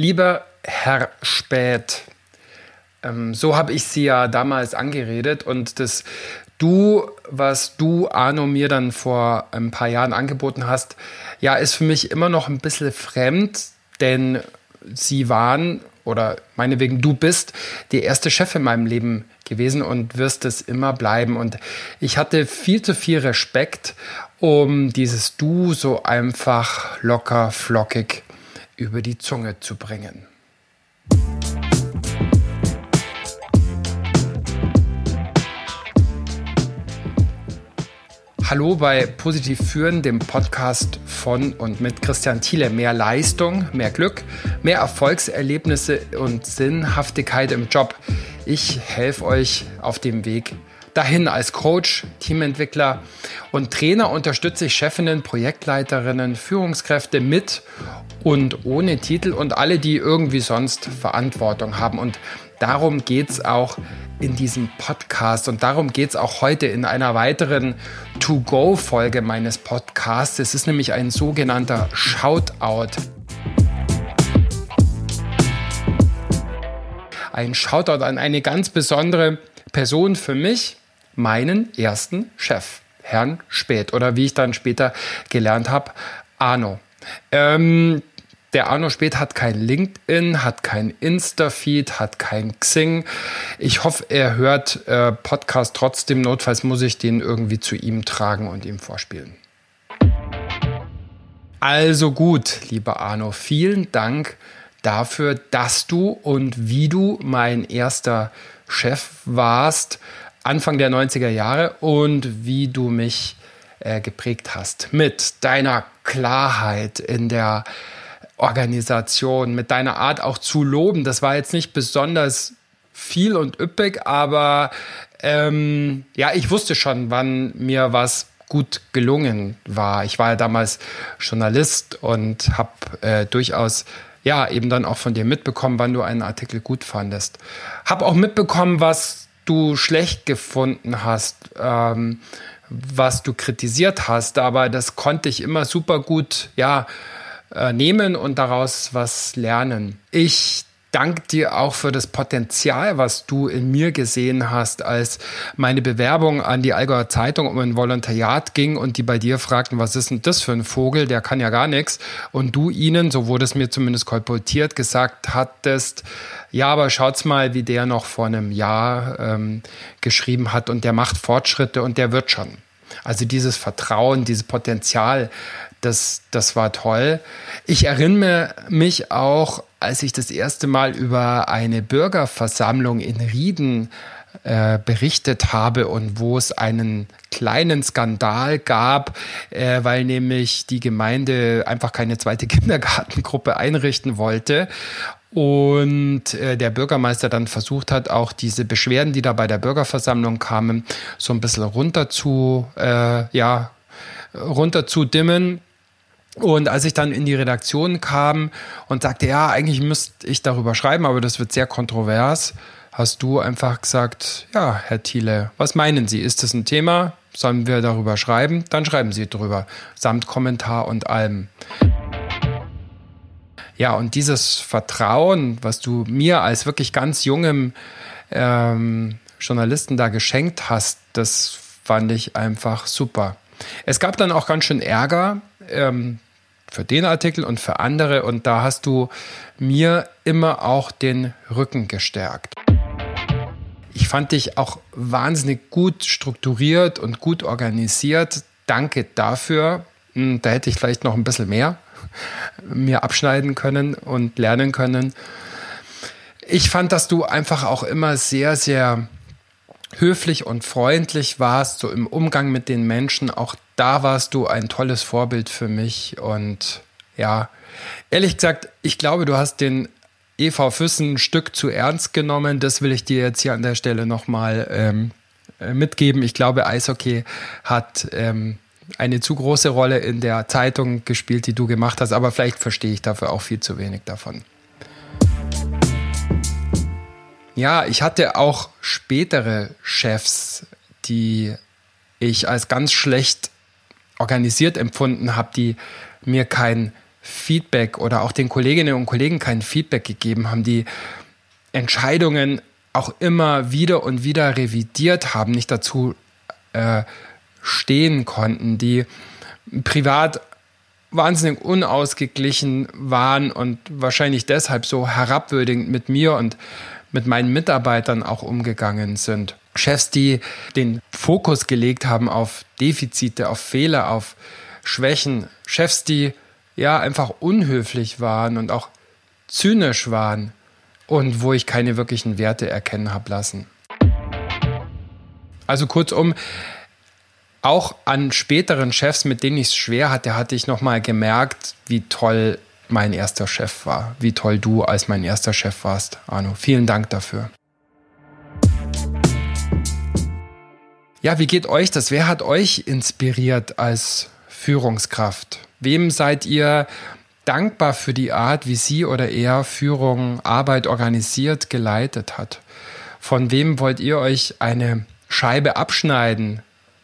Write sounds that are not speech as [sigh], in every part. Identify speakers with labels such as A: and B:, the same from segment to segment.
A: Lieber Herr Spät, ähm, so habe ich Sie ja damals angeredet und das Du, was du, Arno, mir dann vor ein paar Jahren angeboten hast, ja, ist für mich immer noch ein bisschen fremd, denn Sie waren oder meinetwegen du bist die erste Chef in meinem Leben gewesen und wirst es immer bleiben. Und ich hatte viel zu viel Respekt, um dieses Du so einfach locker, flockig über die Zunge zu bringen. Hallo bei Positiv Führen, dem Podcast von und mit Christian Thiele. Mehr Leistung, mehr Glück, mehr Erfolgserlebnisse und Sinnhaftigkeit im Job. Ich helfe euch auf dem Weg dahin als Coach, Teamentwickler und Trainer unterstütze ich Chefinnen, Projektleiterinnen, Führungskräfte mit und ohne Titel und alle, die irgendwie sonst Verantwortung haben. Und darum geht es auch in diesem Podcast. Und darum geht es auch heute in einer weiteren To-Go-Folge meines Podcasts. Es ist nämlich ein sogenannter Shoutout. Ein Shoutout an eine ganz besondere Person für mich, meinen ersten Chef, Herrn Spät. Oder wie ich dann später gelernt habe, Arno. Ähm, der Arno Spät hat kein LinkedIn, hat kein Insta-Feed, hat kein Xing. Ich hoffe, er hört äh, Podcast trotzdem. Notfalls muss ich den irgendwie zu ihm tragen und ihm vorspielen. Also gut, lieber Arno, vielen Dank dafür, dass du und wie du mein erster Chef warst, Anfang der 90er Jahre und wie du mich äh, geprägt hast mit deiner Klarheit in der Organisation, mit deiner Art auch zu loben. Das war jetzt nicht besonders viel und üppig, aber ähm, ja, ich wusste schon, wann mir was gut gelungen war. Ich war ja damals Journalist und habe äh, durchaus ja eben dann auch von dir mitbekommen, wann du einen Artikel gut fandest. Habe auch mitbekommen, was du schlecht gefunden hast, ähm, was du kritisiert hast, aber das konnte ich immer super gut ja äh, nehmen und daraus was lernen. Ich danke dir auch für das Potenzial, was du in mir gesehen hast, als meine Bewerbung an die Allgäuer Zeitung um ein Volontariat ging und die bei dir fragten, was ist denn das für ein Vogel, der kann ja gar nichts. Und du ihnen, so wurde es mir zumindest kolportiert, gesagt hattest, ja, aber schaut's mal, wie der noch vor einem Jahr ähm, geschrieben hat und der macht Fortschritte und der wird schon. Also dieses Vertrauen, dieses Potenzial, das, das war toll. Ich erinnere mich auch, als ich das erste Mal über eine Bürgerversammlung in Rieden äh, berichtet habe und wo es einen kleinen Skandal gab, äh, weil nämlich die Gemeinde einfach keine zweite [laughs] Kindergartengruppe einrichten wollte und äh, der Bürgermeister dann versucht hat, auch diese Beschwerden, die da bei der Bürgerversammlung kamen, so ein bisschen runter zu, äh, ja, runter zu dimmen. Und als ich dann in die Redaktion kam und sagte, ja, eigentlich müsste ich darüber schreiben, aber das wird sehr kontrovers, hast du einfach gesagt, ja, Herr Thiele, was meinen Sie? Ist das ein Thema? Sollen wir darüber schreiben? Dann schreiben Sie drüber, samt Kommentar und allem. Ja, und dieses Vertrauen, was du mir als wirklich ganz jungem ähm, Journalisten da geschenkt hast, das fand ich einfach super. Es gab dann auch ganz schön Ärger ähm, für den Artikel und für andere und da hast du mir immer auch den Rücken gestärkt. Ich fand dich auch wahnsinnig gut strukturiert und gut organisiert. Danke dafür. Hm, da hätte ich vielleicht noch ein bisschen mehr mir abschneiden können und lernen können. Ich fand, dass du einfach auch immer sehr, sehr höflich und freundlich warst, so im Umgang mit den Menschen. Auch da warst du ein tolles Vorbild für mich. Und ja, ehrlich gesagt, ich glaube, du hast den EV Füssen ein Stück zu ernst genommen. Das will ich dir jetzt hier an der Stelle nochmal ähm, äh, mitgeben. Ich glaube, Eishockey hat ähm, eine zu große Rolle in der Zeitung gespielt, die du gemacht hast, aber vielleicht verstehe ich dafür auch viel zu wenig davon. Ja, ich hatte auch spätere Chefs, die ich als ganz schlecht organisiert empfunden habe, die mir kein Feedback oder auch den Kolleginnen und Kollegen kein Feedback gegeben haben, die Entscheidungen auch immer wieder und wieder revidiert haben, nicht dazu äh, stehen konnten, die privat wahnsinnig unausgeglichen waren und wahrscheinlich deshalb so herabwürdigend mit mir und mit meinen Mitarbeitern auch umgegangen sind. Chefs, die den Fokus gelegt haben auf Defizite, auf Fehler, auf Schwächen. Chefs, die ja einfach unhöflich waren und auch zynisch waren und wo ich keine wirklichen Werte erkennen habe lassen. Also kurzum, auch an späteren Chefs, mit denen ich es schwer hatte, hatte ich nochmal gemerkt, wie toll mein erster Chef war, wie toll du als mein erster Chef warst, Arno. Vielen Dank dafür. Ja, wie geht euch das? Wer hat euch inspiriert als Führungskraft? Wem seid ihr dankbar für die Art, wie sie oder er Führung, Arbeit organisiert, geleitet hat? Von wem wollt ihr euch eine Scheibe abschneiden,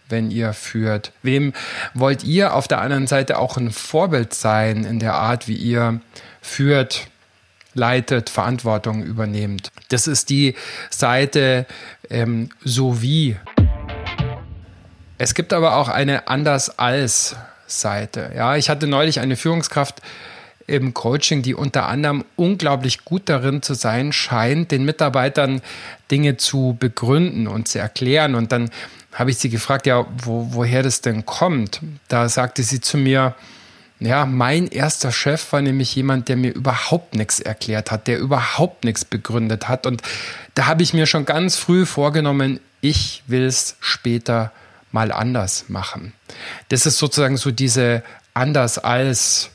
A: wenn ihr führt? Wem wollt ihr auf der anderen Seite auch ein Vorbild sein in der Art, wie ihr führt, leitet, Verantwortung übernehmt? Das ist die Seite ähm, so wie. Es gibt aber auch eine anders als Seite. Ja, ich hatte neulich eine Führungskraft im Coaching, die unter anderem unglaublich gut darin zu sein scheint, den Mitarbeitern Dinge zu begründen und zu erklären. Und dann habe ich sie gefragt, ja, wo, woher das denn kommt. Da sagte sie zu mir, ja, mein erster Chef war nämlich jemand, der mir überhaupt nichts erklärt hat, der überhaupt nichts begründet hat. Und da habe ich mir schon ganz früh vorgenommen, ich will es später mal anders machen. Das ist sozusagen so diese anders als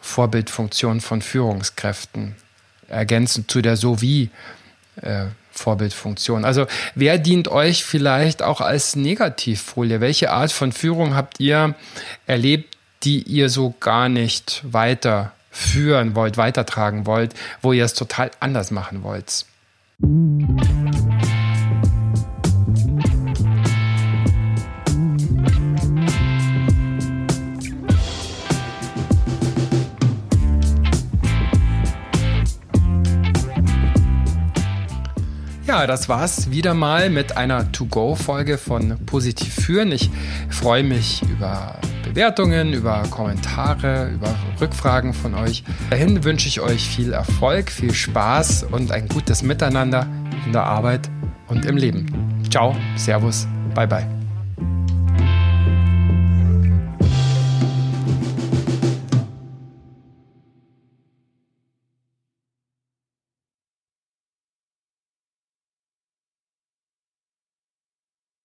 A: Vorbildfunktion von Führungskräften, ergänzend zu der so wie äh, Vorbildfunktion. Also wer dient euch vielleicht auch als Negativfolie? Welche Art von Führung habt ihr erlebt, die ihr so gar nicht weiterführen wollt, weitertragen wollt, wo ihr es total anders machen wollt? Ja, das war's wieder mal mit einer To-Go-Folge von Positiv führen. Ich freue mich über Bewertungen, über Kommentare, über Rückfragen von euch. Dahin wünsche ich euch viel Erfolg, viel Spaß und ein gutes Miteinander in der Arbeit und im Leben. Ciao, Servus, bye bye.